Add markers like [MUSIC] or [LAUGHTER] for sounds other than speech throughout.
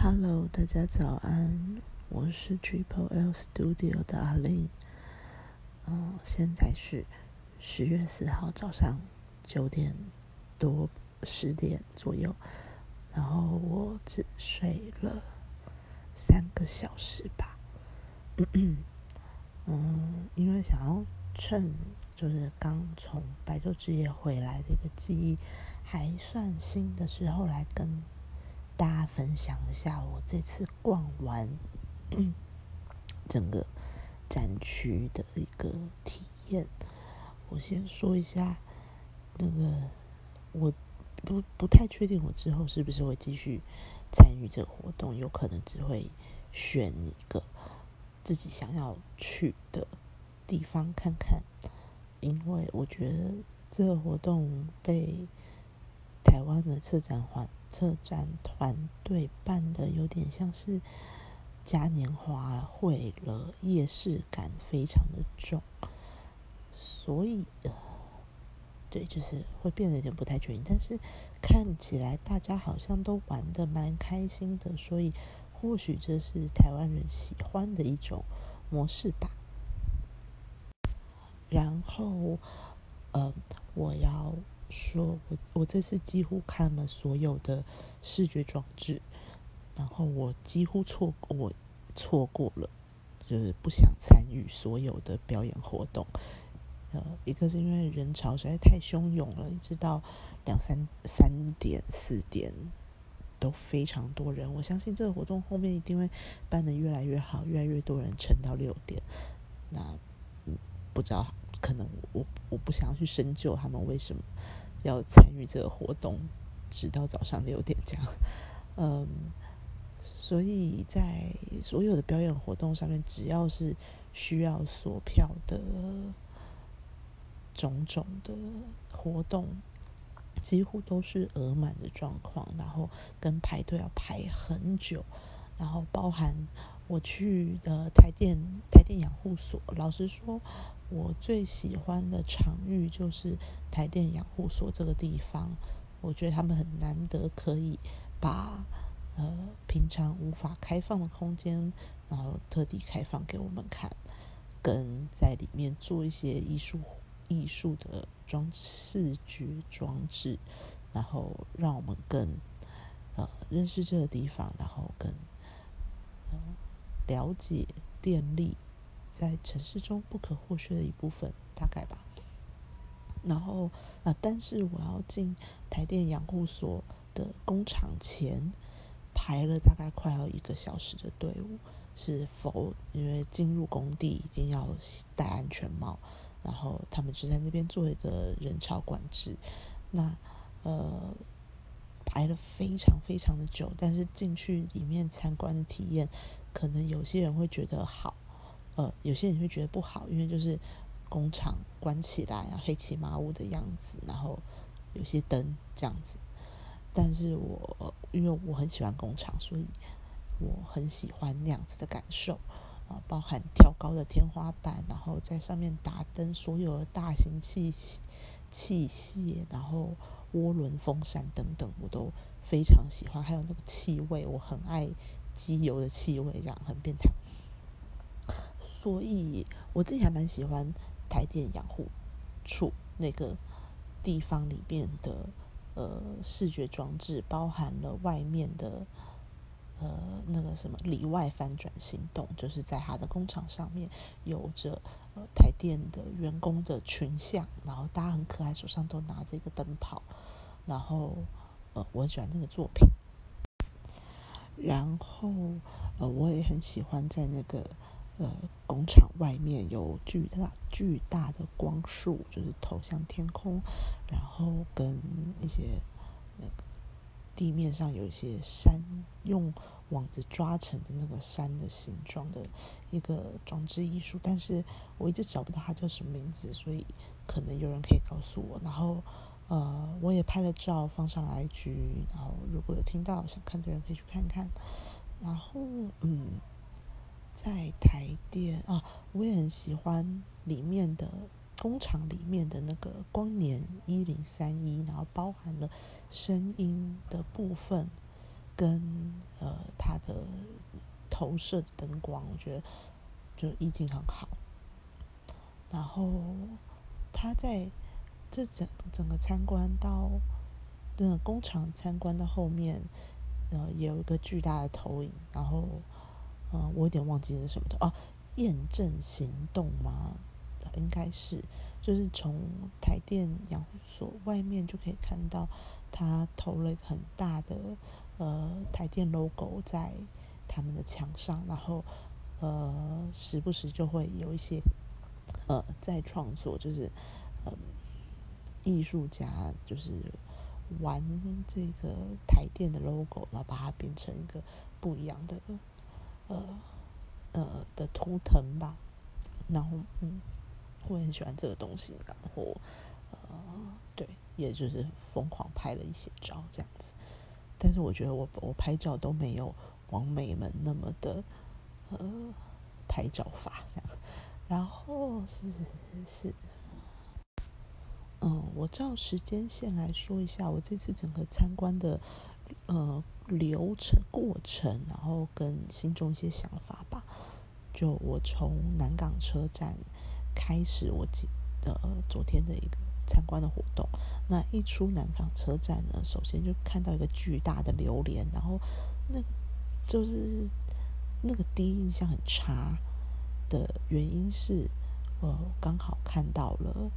Hello，大家早安，我是 Triple L Studio 的阿玲。嗯，现在是十月四号早上九点多十点左右，然后我只睡了三个小时吧。嗯，因为想要趁就是刚从白昼之夜回来的一个记忆还算新的时候来跟。大家分享一下我这次逛完 [CLEARS THROAT] 整个展区的一个体验。我先说一下，那个我不不太确定我之后是不是会继续参与这个活动，有可能只会选一个自己想要去的地方看看，因为我觉得这个活动被台湾的策展环。策展团队办的有点像是嘉年华会了，夜市感非常的重，所以对，就是会变得有点不太确定。但是看起来大家好像都玩的蛮开心的，所以或许这是台湾人喜欢的一种模式吧。然后，呃，我要。说我我这次几乎看了所有的视觉装置，然后我几乎错我错过了，就是不想参与所有的表演活动。呃，一个是因为人潮实在太汹涌了，一直到两三三点四点都非常多人。我相信这个活动后面一定会办得越来越好，越来越多人撑到六点。那嗯，不知道。可能我我不想要去深究他们为什么要参与这个活动，直到早上六点这样。嗯，所以在所有的表演活动上面，只要是需要锁票的种种的活动，几乎都是额满的状况，然后跟排队要排很久，然后包含我去的台电台电养护所，老实说。我最喜欢的场域就是台电养护所这个地方，我觉得他们很难得可以把呃平常无法开放的空间，然后特地开放给我们看，跟在里面做一些艺术艺术的装视觉装置，然后让我们更呃认识这个地方，然后更呃了解电力。在城市中不可或缺的一部分，大概吧。然后啊，但是我要进台电养护所的工厂前，排了大概快要一个小时的队伍，是否因为进入工地一定要戴安全帽，然后他们就在那边做一个人潮管制。那呃，排了非常非常的久，但是进去里面参观的体验，可能有些人会觉得好。呃，有些人会觉得不好，因为就是工厂关起来啊，黑漆麻乌的样子，然后有些灯这样子。但是我因为我很喜欢工厂，所以我很喜欢那样子的感受啊，包含挑高的天花板，然后在上面打灯，所有的大型器器械，然后涡轮风扇等等，我都非常喜欢。还有那个气味，我很爱机油的气味，这样很变态。所以我自己还蛮喜欢台电养护处那个地方里面的呃视觉装置，包含了外面的呃那个什么里外翻转行动，就是在他的工厂上面有着呃台电的员工的群像，然后大家很可爱，手上都拿着一个灯泡，然后呃我喜欢那个作品，然后呃我也很喜欢在那个。呃，工厂外面有巨大巨大的光束，就是投向天空，然后跟一些那个地面上有一些山，用网子抓成的那个山的形状的一个装置艺术，但是我一直找不到它叫什么名字，所以可能有人可以告诉我。然后呃，我也拍了照放上来去，然后如果有听到想看的人可以去看看。然后嗯。在台电啊，我也很喜欢里面的工厂里面的那个光年一零三一，然后包含了声音的部分，跟呃它的投射的灯光，我觉得就意境很好。然后他在这整整个参观到那个工厂参观到后面，呃，也有一个巨大的投影。然后，呃，我有点忘记是什么的哦，验证行动吗？应该是，就是从台电养护所外面就可以看到，他投了一个很大的呃台电 logo 在他们的墙上，然后呃时不时就会有一些呃在创作，就是呃艺术家就是玩这个台电的 logo，然后把它变成一个不一样的呃呃的图腾吧，然后嗯。我很喜欢这个东西，然后呃，对，也就是疯狂拍了一些照这样子。但是我觉得我我拍照都没有王美们那么的呃拍照法这样。然后是是，嗯，我照时间线来说一下，我这次整个参观的呃流程过程，然后跟心中一些想法吧。就我从南港车站。开始我记得昨天的一个参观的活动，那一出南港车站呢，首先就看到一个巨大的榴莲，然后那就是那个第一印象很差的原因是，呃，刚好看到了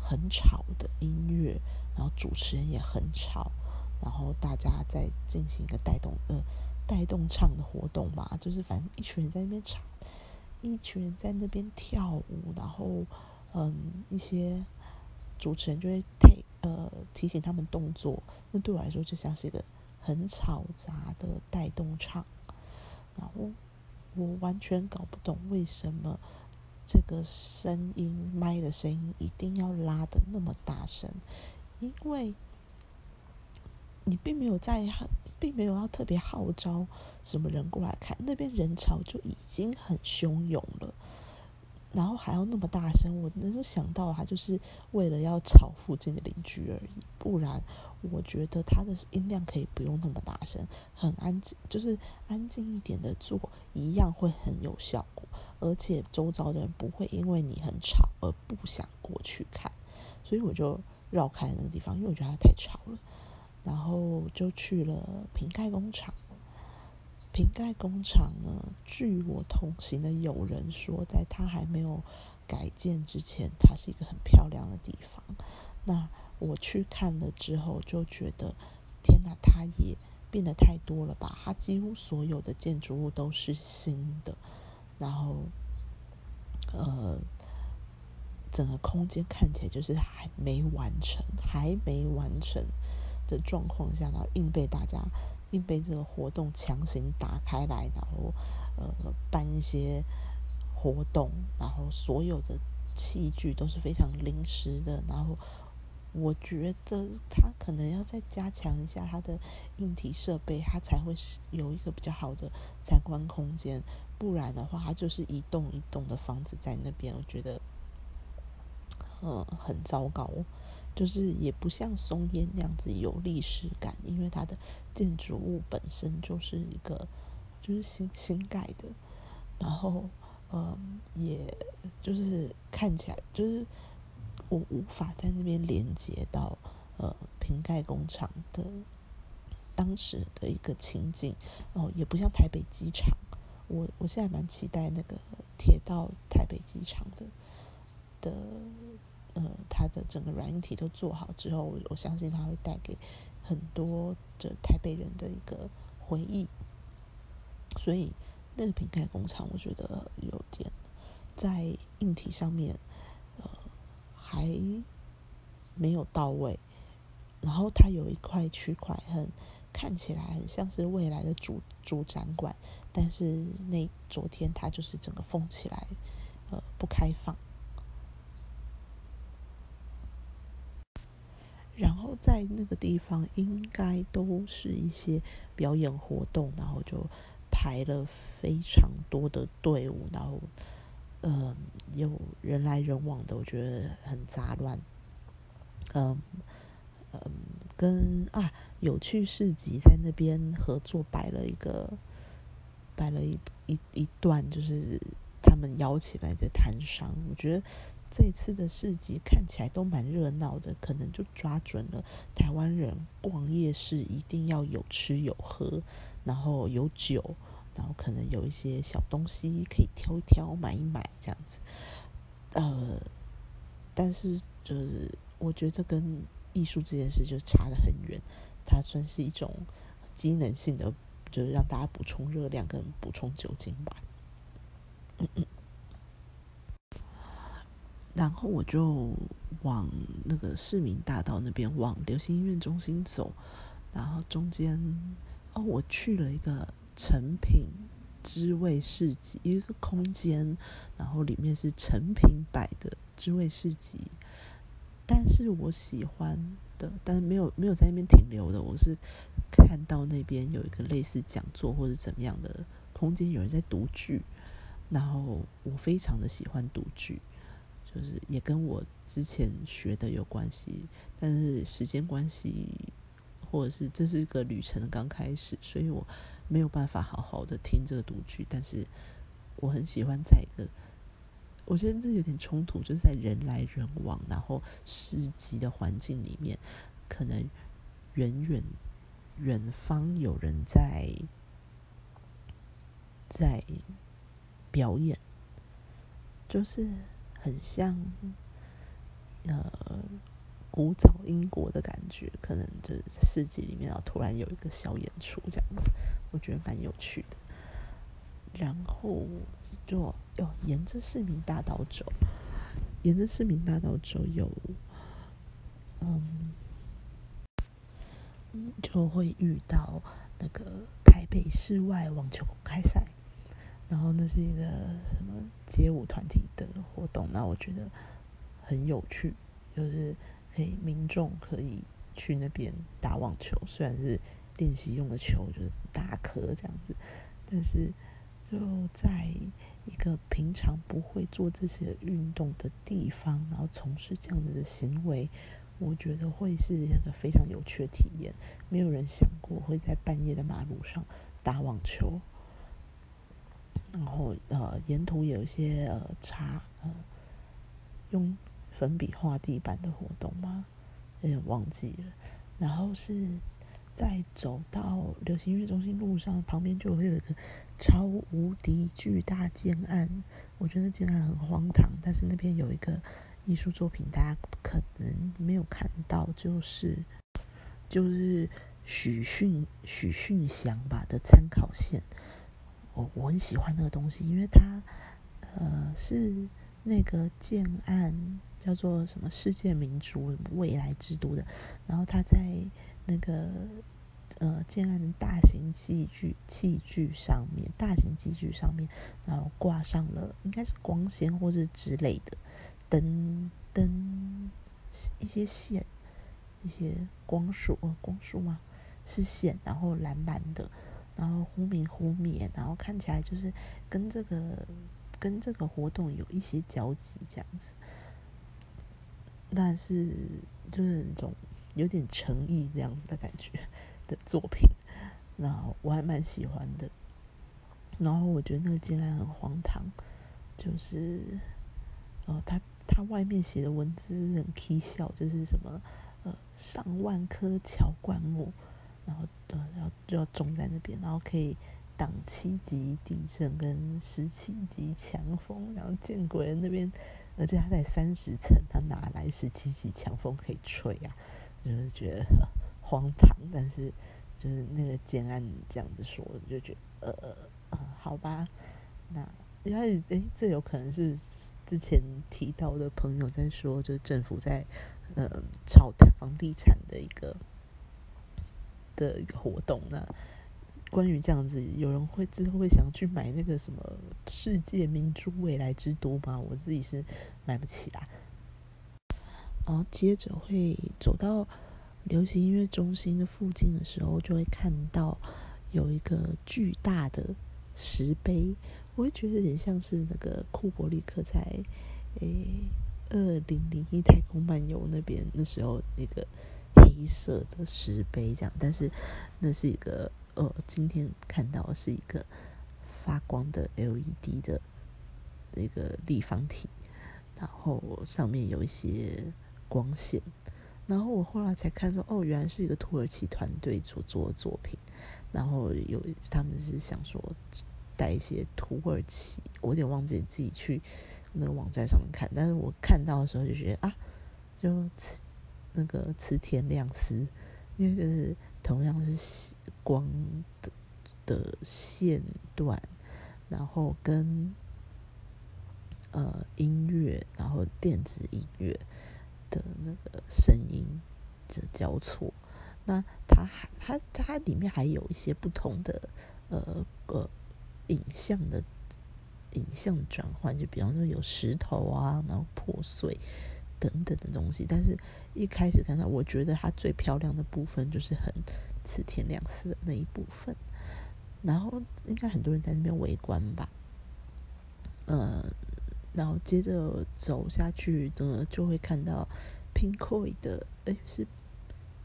很吵的音乐，然后主持人也很吵，然后大家在进行一个带动呃带动唱的活动嘛，就是反正一群人在那边唱。一群人在那边跳舞，然后，嗯，一些主持人就会提呃提醒他们动作，那对我来说就像是一个很嘈杂的带动唱，然后我完全搞不懂为什么这个声音麦的声音一定要拉的那么大声，因为。你并没有在，并没有要特别号召什么人过来看，那边人潮就已经很汹涌了，然后还要那么大声，我能够想到他就是为了要吵附近的邻居而已，不然我觉得他的音量可以不用那么大声，很安静，就是安静一点的做，一样会很有效果，而且周遭的人不会因为你很吵而不想过去看，所以我就绕开那个地方，因为我觉得它太吵了。然后就去了瓶盖工厂。瓶盖工厂呢，据我同行的友人说，在它还没有改建之前，它是一个很漂亮的地方。那我去看了之后，就觉得天哪，它也变得太多了吧？它几乎所有的建筑物都是新的，然后呃，整个空间看起来就是还没完成，还没完成。的状况下，然后硬被大家硬被这个活动强行打开来，然后呃办一些活动，然后所有的器具都是非常临时的，然后我觉得他可能要再加强一下他的硬体设备，他才会有一个比较好的参观空间，不然的话，他就是一栋一栋的房子在那边，我觉得嗯很糟糕。就是也不像松烟那样子有历史感，因为它的建筑物本身就是一个就是新新盖的，然后嗯，也就是看起来就是我无法在那边连接到呃瓶盖工厂的当时的一个情景哦，也不像台北机场，我我现在蛮期待那个铁道台北机场的的。呃，它的整个软硬体都做好之后，我我相信它会带给很多的台北人的一个回忆。所以那个瓶盖工厂，我觉得有点在硬体上面，呃，还没有到位。然后它有一块区块很看起来很像是未来的主主展馆，但是那昨天它就是整个封起来，呃，不开放。然后在那个地方，应该都是一些表演活动，然后就排了非常多的队伍，然后嗯，有人来人往的，我觉得很杂乱。嗯嗯，跟啊有趣市集在那边合作摆了一个摆了一一一段，就是他们邀起来的摊商。我觉得这次的市集看起来都蛮热闹的，可能就抓准了台湾人逛夜市一定要有吃有喝，然后有酒，然后可能有一些小东西可以挑一挑、买一买这样子。呃，但是就是我觉得这跟艺术这件事就差得很远，它算是一种机能性的。就是让大家补充热量跟补充酒精吧。然后我就往那个市民大道那边往流行音乐中心走，然后中间哦，我去了一个成品知味市集，一个空间，然后里面是成品摆的知味市集，但是我喜欢的，但是没有没有在那边停留的，我是。看到那边有一个类似讲座或者怎么样的空间，有人在读剧，然后我非常的喜欢读剧，就是也跟我之前学的有关系，但是时间关系或者是这是一个旅程的刚开始，所以我没有办法好好的听这个读剧，但是我很喜欢在一个，我觉得这有点冲突，就是在人来人往，然后市集的环境里面，可能远远。远方有人在在表演，就是很像呃古早英国的感觉，可能就是世纪里面啊，突然有一个小演出这样子，我觉得蛮有趣的。然后就要沿着市民大道走，沿着市民大道走有嗯。就会遇到那个台北室外网球公开赛，然后那是一个什么街舞团体的活动，那我觉得很有趣，就是可以民众可以去那边打网球，虽然是练习用的球，就是大颗这样子，但是就在一个平常不会做这些运动的地方，然后从事这样子的行为。我觉得会是一个非常有趣的体验，没有人想过会在半夜的马路上打网球，然后呃，沿途有一些呃擦呃用粉笔画地板的活动吗？有点忘记了。然后是在走到流行音乐中心路上旁边，就会有一个超无敌巨大建案。我觉得建案很荒唐，但是那边有一个。艺术作品，大家可能没有看到，就是就是许逊许逊祥吧的参考线。我我很喜欢那个东西，因为它呃是那个建案叫做什么世界明珠未来之都的，然后它在那个呃建案的大型器具器具上面，大型器具上面，然后挂上了应该是光纤或者之类的。灯灯一些线，一些光束，光束吗？是线，然后蓝蓝的，然后忽明忽灭，然后看起来就是跟这个跟这个活动有一些交集这样子。但是就是那种有点诚意这样子的感觉的作品，然后我还蛮喜欢的。然后我觉得那个进来很荒唐，就是呃他。他外面写的文字很蹊跷，就是什么呃上万棵乔灌木，然后呃要就要种在那边，然后可以挡七级地震跟十七级强风，然后见鬼人那边，而且它在三十层，它哪来十七级强风可以吹啊？就是觉得荒唐，但是就是那个建安这样子说，就觉得呃呃好吧，那。因为诶，这有可能是之前提到的朋友在说，就是政府在呃炒房地产的一个的一个活动。那关于这样子，有人会之后会想去买那个什么世界明珠未来之都吗？我自己是买不起啦。然后接着会走到流行音乐中心的附近的时候，就会看到有一个巨大的石碑。我会觉得有点像是那个库伯利克在诶二零零一太空漫游那边那时候那个黑色的石碑这样，但是那是一个呃，今天看到是一个发光的 LED 的那个立方体，然后上面有一些光线。然后我后来才看说，哦，原来是一个土耳其团队所做的作品。然后有他们是想说带一些土耳其，我有点忘记自己去那个网站上面看，但是我看到的时候就觉得啊，就那个磁田亮丝，因为就是同样是光的的线段，然后跟呃音乐，然后电子音乐。的那个声音的交错，那它还它它里面还有一些不同的呃呃影像的影像转换，就比方说有石头啊，然后破碎等等的东西。但是一开始看到，我觉得它最漂亮的部分就是很慈天亮丝的那一部分，然后应该很多人在那边围观吧，呃。然后接着走下去的，就会看到 Pinkoi 的，哎，是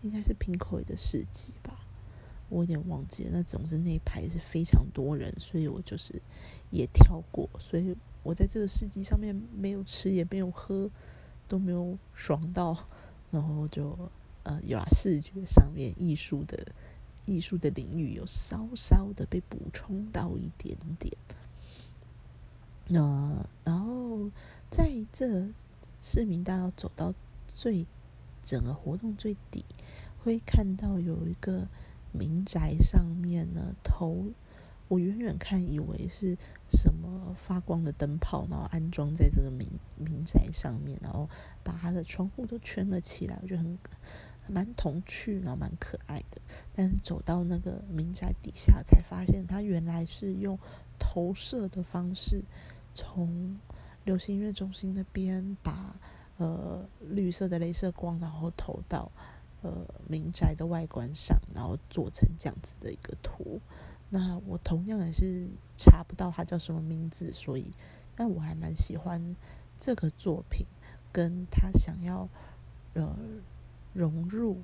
应该是 Pinkoi 的市集吧？我有点忘记了。那总之那一排是非常多人，所以我就是也跳过。所以我在这个市集上面没有吃也没有喝，都没有爽到。然后就呃，有啊，视觉上面艺术的艺术的领域有稍稍的被补充到一点点。那然后在这市民大道走到最整个活动最底，会看到有一个民宅上面呢投，我远远看以为是什么发光的灯泡，然后安装在这个民民宅上面，然后把它的窗户都圈了起来，我觉得很蛮童趣，然后蛮可爱的。但是走到那个民宅底下，才发现它原来是用投射的方式。从流行音乐中心那边把呃绿色的镭射光，然后投到呃民宅的外观上，然后做成这样子的一个图。那我同样也是查不到他叫什么名字，所以但我还蛮喜欢这个作品，跟他想要呃融入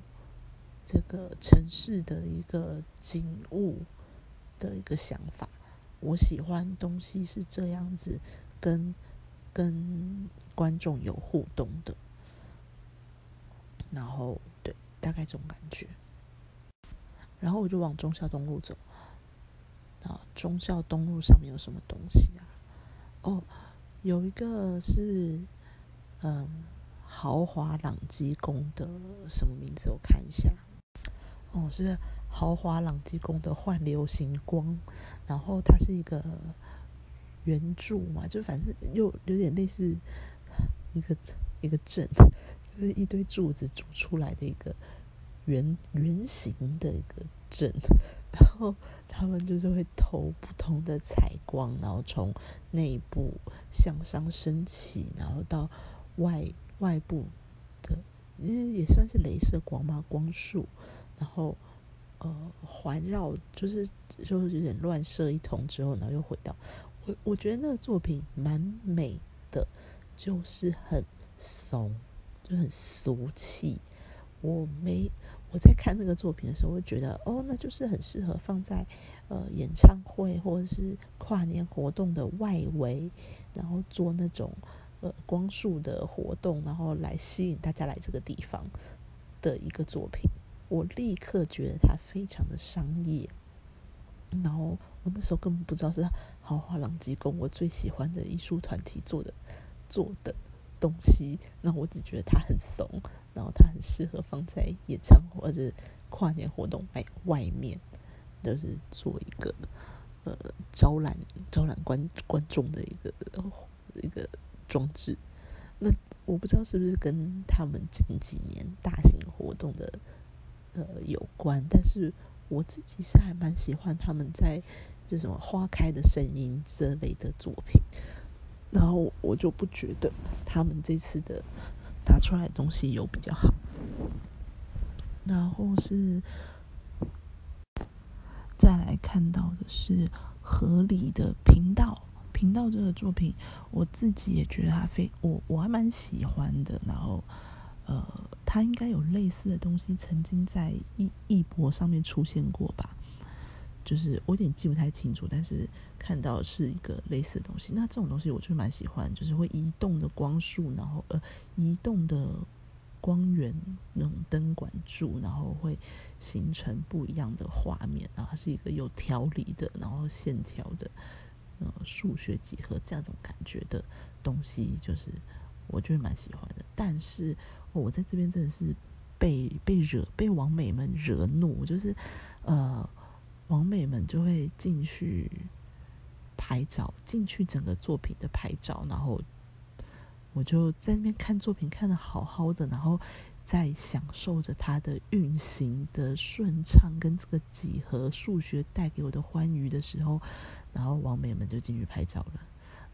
这个城市的一个景物的一个想法。我喜欢东西是这样子，跟跟观众有互动的，然后对，大概这种感觉。然后我就往忠孝东路走，啊，忠孝东路上面有什么东西啊？哦，有一个是嗯豪华朗基宫的什么名字？我看一下。哦，是豪华朗基宫的幻流行光，然后它是一个圆柱嘛，就反正又有点类似一个一个阵，[LAUGHS] 就是一堆柱子组出来的一个圆圆形的一个阵，然后他们就是会投不同的彩光，然后从内部向上升起，然后到外外部的，因为也算是镭射光嘛，光束。然后，呃，环绕就是就是有点乱射一通之后，然后又回到我，我觉得那个作品蛮美的，就是很怂，就很俗气。我没我在看那个作品的时候，我觉得哦，那就是很适合放在呃演唱会或者是跨年活动的外围，然后做那种呃光束的活动，然后来吸引大家来这个地方的一个作品。我立刻觉得它非常的商业，然后我那时候根本不知道是豪华朗基宫我最喜欢的艺术团体做的做的东西，那我只觉得它很怂，然后它很适合放在演唱会或者跨年活动外外面，就是做一个呃招揽招揽观观众的一个一个装置。那我不知道是不是跟他们近几年大型活动的。呃，有关，但是我自己是还蛮喜欢他们在这什么花开的声音这类的作品，然后我就不觉得他们这次的拿出来的东西有比较好。然后是再来看到的是合理的频道，频道这个作品，我自己也觉得他非我我还蛮喜欢的，然后。呃，他应该有类似的东西曾经在艺艺博上面出现过吧？就是我有点记不太清楚，但是看到是一个类似的东西。那这种东西我就是蛮喜欢，就是会移动的光束，然后呃移动的光源那种灯管柱，然后会形成不一样的画面。然后它是一个有条理的，然后线条的呃数学几何这样种感觉的东西，就是我就会蛮喜欢的。但是我在这边真的是被被惹被网美们惹怒，就是呃。王美们就会进去拍照，进去整个作品的拍照，然后我就在那边看作品，看的好好的，然后在享受着它的运行的顺畅，跟这个几何数学带给我的欢愉的时候，然后王美们就进去拍照了。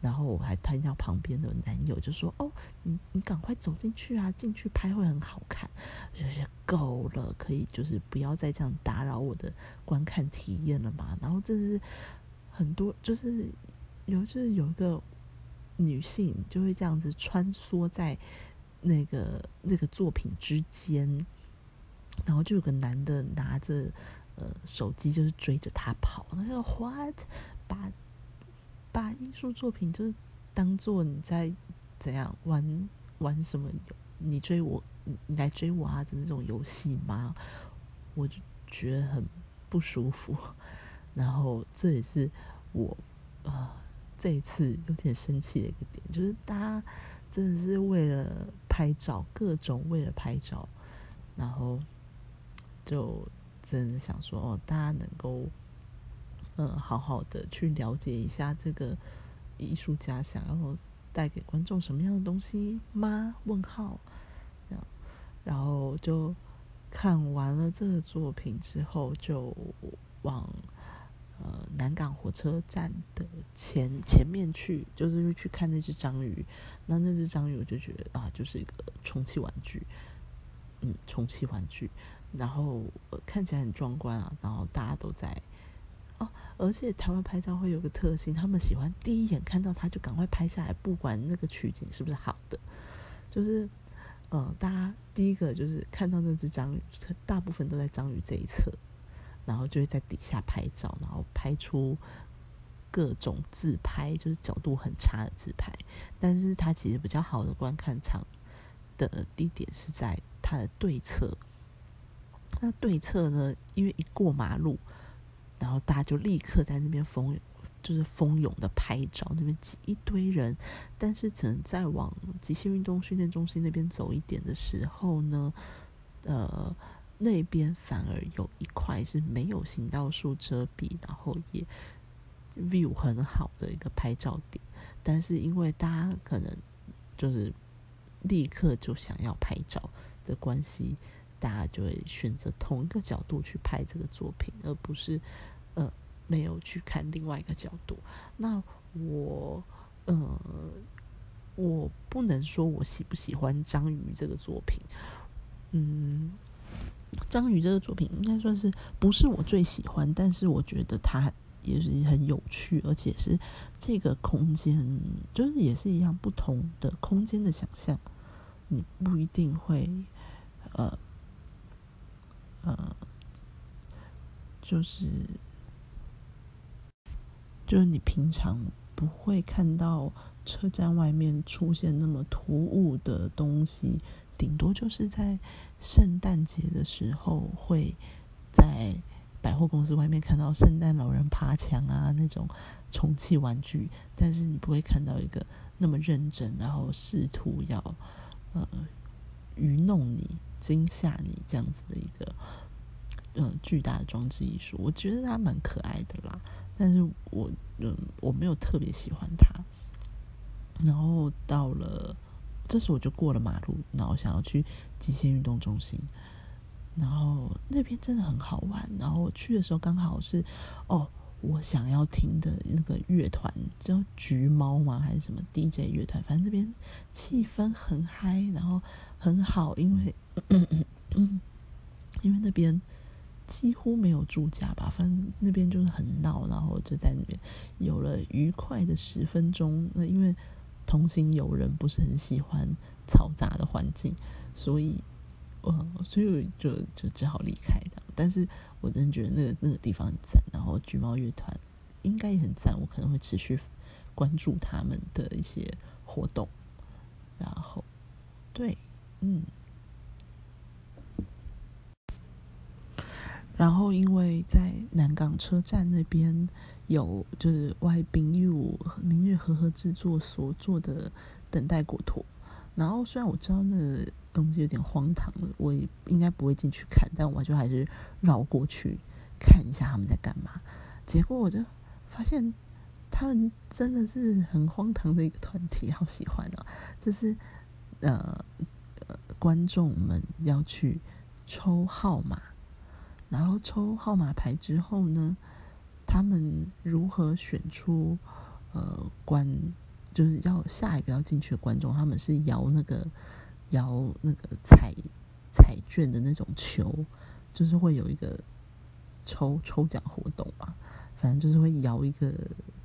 然后我还听到旁边的男友就说：“哦，你你赶快走进去啊，进去拍会很好看。”就是够了，可以就是不要再这样打扰我的观看体验了嘛。然后这是很多就是有就是有一个女性就会这样子穿梭在那个那个作品之间，然后就有个男的拿着呃手机就是追着她跑，那个 what 把。把艺术作品就是当做你在怎样玩玩什么？你追我，你来追我啊的那种游戏吗？我就觉得很不舒服。[LAUGHS] 然后这也是我啊这一次有点生气的一个点，就是大家真的是为了拍照，各种为了拍照，然后就真的想说哦，大家能够。嗯，好好的去了解一下这个艺术家想要带给观众什么样的东西吗？问号，这样，然后就看完了这个作品之后，就往呃南港火车站的前前面去，就是去看那只章鱼。那那只章鱼，我就觉得啊，就是一个充气玩具，嗯，充气玩具，然后看起来很壮观啊，然后大家都在。哦，而且台湾拍照会有个特性，他们喜欢第一眼看到它就赶快拍下来，不管那个取景是不是好的。就是，呃，大家第一个就是看到那只章鱼，大部分都在章鱼这一侧，然后就会在底下拍照，然后拍出各种自拍，就是角度很差的自拍。但是它其实比较好的观看场的地点是在它的对侧。那对侧呢，因为一过马路。然后大家就立刻在那边蜂，就是蜂拥的拍照，那边挤一堆人。但是，只能再往极限运动训练中心那边走一点的时候呢，呃，那边反而有一块是没有行道树遮蔽，然后也 view 很好的一个拍照点。但是，因为大家可能就是立刻就想要拍照的关系。大家就会选择同一个角度去拍这个作品，而不是呃没有去看另外一个角度。那我呃我不能说我喜不喜欢章鱼这个作品，嗯，章鱼这个作品应该算是不是我最喜欢，但是我觉得它也是很有趣，而且是这个空间就是也是一样不同的空间的想象，你不一定会呃。呃，就是，就是你平常不会看到车站外面出现那么突兀的东西，顶多就是在圣诞节的时候会在百货公司外面看到圣诞老人爬墙啊那种充气玩具，但是你不会看到一个那么认真，然后试图要呃愚弄你。惊吓你这样子的一个嗯巨大的装置艺术，我觉得它蛮可爱的啦。但是我嗯我没有特别喜欢它。然后到了这时我就过了马路，然后想要去极限运动中心，然后那边真的很好玩。然后我去的时候刚好是哦。我想要听的那个乐团叫橘猫吗？还是什么 DJ 乐团？反正这边气氛很嗨，然后很好，因为 [COUGHS] 因为那边几乎没有住家吧，反正那边就是很闹，然后就在那边有了愉快的十分钟。那因为同行友人不是很喜欢嘈杂的环境，所以呃，所以就就只好离开的。但是我真的觉得那个那个地方很赞，然后橘猫乐团应该也很赞，我可能会持续关注他们的一些活动。然后，对，嗯。然后，因为在南港车站那边有就是外宾友明日和和制作所做的等待果陀，然后虽然我知道那个东西有点荒唐了，我也应该不会进去看，但我就还是绕过去看一下他们在干嘛。结果我就发现他们真的是很荒唐的一个团体，好喜欢啊！就是呃呃，观众们要去抽号码。然后抽号码牌之后呢，他们如何选出呃观，就是要下一个要进去的观众？他们是摇那个摇那个彩彩券的那种球，就是会有一个抽抽奖活动嘛。反正就是会摇一个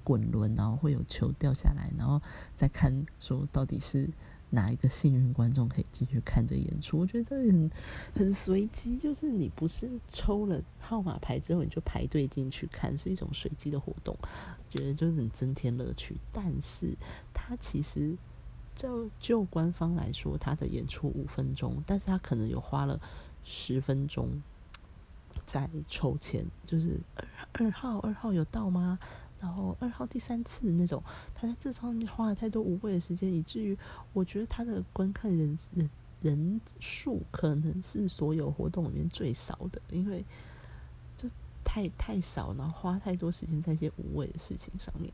滚轮，然后会有球掉下来，然后再看说到底是。哪一个幸运观众可以进去看这演出？我觉得这很很随机，就是你不是抽了号码牌之后你就排队进去看，是一种随机的活动，觉得就是很增添乐趣。但是它其实就就官方来说，他的演出五分钟，但是他可能有花了十分钟在抽签，就是二二号二号有到吗？然后二号第三次那种，他在这上面花了太多无谓的时间，以至于我觉得他的观看人人人数可能是所有活动里面最少的，因为就太太少，然后花太多时间在一些无谓的事情上面。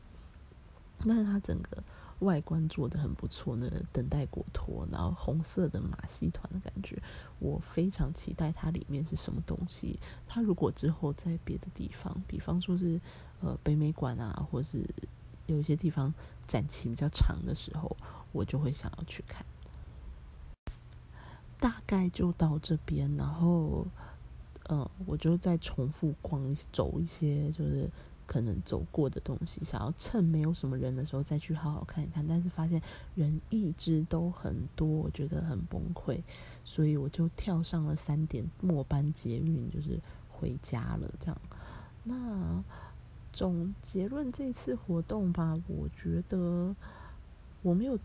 但是他整个外观做的很不错，那个等待果陀，然后红色的马戏团的感觉，我非常期待它里面是什么东西。它如果之后在别的地方，比方说是。呃，北美馆啊，或是有一些地方展期比较长的时候，我就会想要去看。大概就到这边，然后，嗯，我就再重复逛走一些，就是可能走过的东西，想要趁没有什么人的时候再去好好看一看。但是发现人一直都很多，我觉得很崩溃，所以我就跳上了三点末班捷运，就是回家了。这样，那。总结论这次活动吧，我觉得我没有，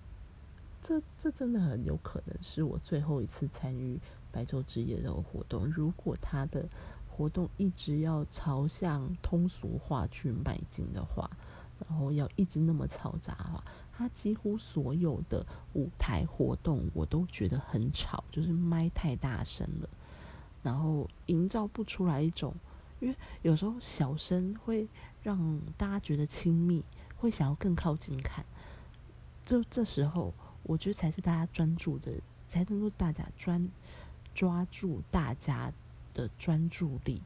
这这真的很有可能是我最后一次参与白昼之夜的活动。如果他的活动一直要朝向通俗化去迈进的话，然后要一直那么嘈杂的话，他几乎所有的舞台活动我都觉得很吵，就是麦太大声了，然后营造不出来一种。因为有时候小声会让大家觉得亲密，会想要更靠近看。就这时候，我觉得才是大家专注的，才能够大家专抓住大家的专注力。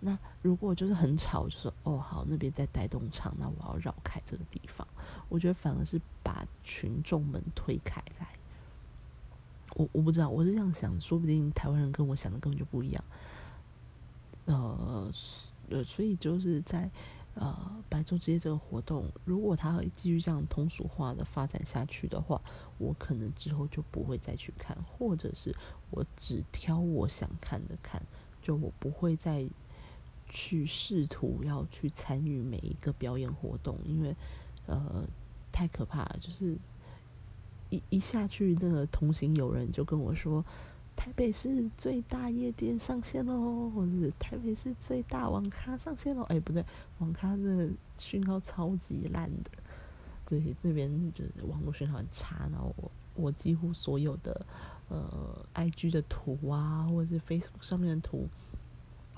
那如果就是很吵，就说哦好，那边在带动唱，那我要绕开这个地方。我觉得反而是把群众们推开来。我我不知道，我是这样想，说不定台湾人跟我想的根本就不一样。呃，呃，所以就是在呃白昼之夜这个活动，如果它继续这样通俗化的发展下去的话，我可能之后就不会再去看，或者是我只挑我想看的看，就我不会再去试图要去参与每一个表演活动，因为呃太可怕了，就是一一下去那个同行有人就跟我说。台北市最大夜店上线喽，或者是台北市最大网咖上线喽？哎，不对，网咖的讯号超级烂的，所以这边就是网络讯号很差。然后我我几乎所有的呃 IG 的图啊，或者是 Facebook 上面的图，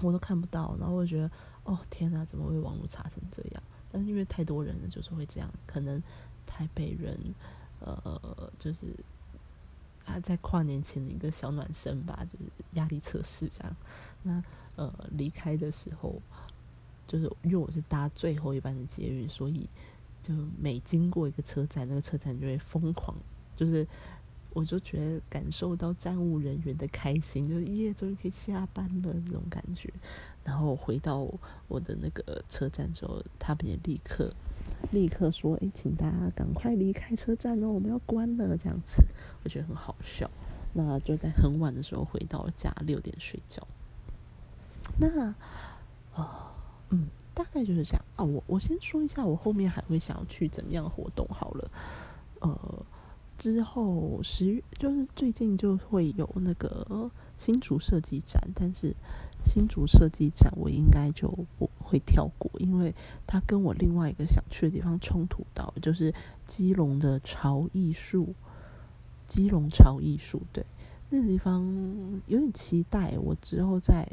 我都看不到。然后我觉得，哦天哪，怎么会网络差成这样？但是因为太多人了，就是会这样。可能台北人，呃，就是。他在跨年前的一个小暖身吧，就是压力测试这样。那呃离开的时候，就是因为我是搭最后一班的捷运，所以就每经过一个车站，那个车站就会疯狂，就是我就觉得感受到站务人员的开心，就是耶，终于可以下班了那种感觉。然后回到我的那个车站之后，他们也立刻。立刻说：“哎，请大家赶快离开车站哦，我们要关了。”这样子，我觉得很好笑。那就在很晚的时候回到家，六点睡觉。那呃嗯，大概就是这样啊。我我先说一下，我后面还会想要去怎么样活动好了。呃，之后十月就是最近就会有那个新竹设计展，但是新竹设计展我应该就不会跳过，因为它跟我另外一个想去的地方冲突到，就是基隆的潮艺术。基隆潮艺术，对那个地方有点期待，我之后再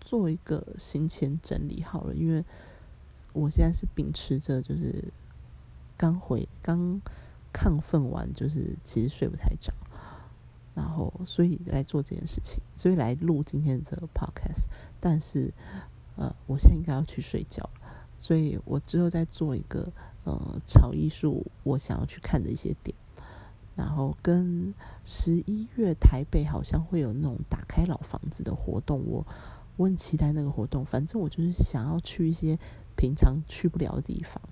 做一个行前整理好了，因为我现在是秉持着就是刚回刚亢奋完，就是其实睡不太着，然后所以来做这件事情，所以来录今天这个 podcast，但是呃，我现在应该要去睡觉所以我之后再做一个呃潮艺术我想要去看的一些点。然后跟十一月台北好像会有那种打开老房子的活动，我我很期待那个活动。反正我就是想要去一些平常去不了的地方，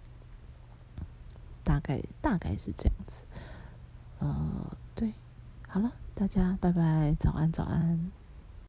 大概大概是这样子。呃，对，好了，大家拜拜，早安，早安。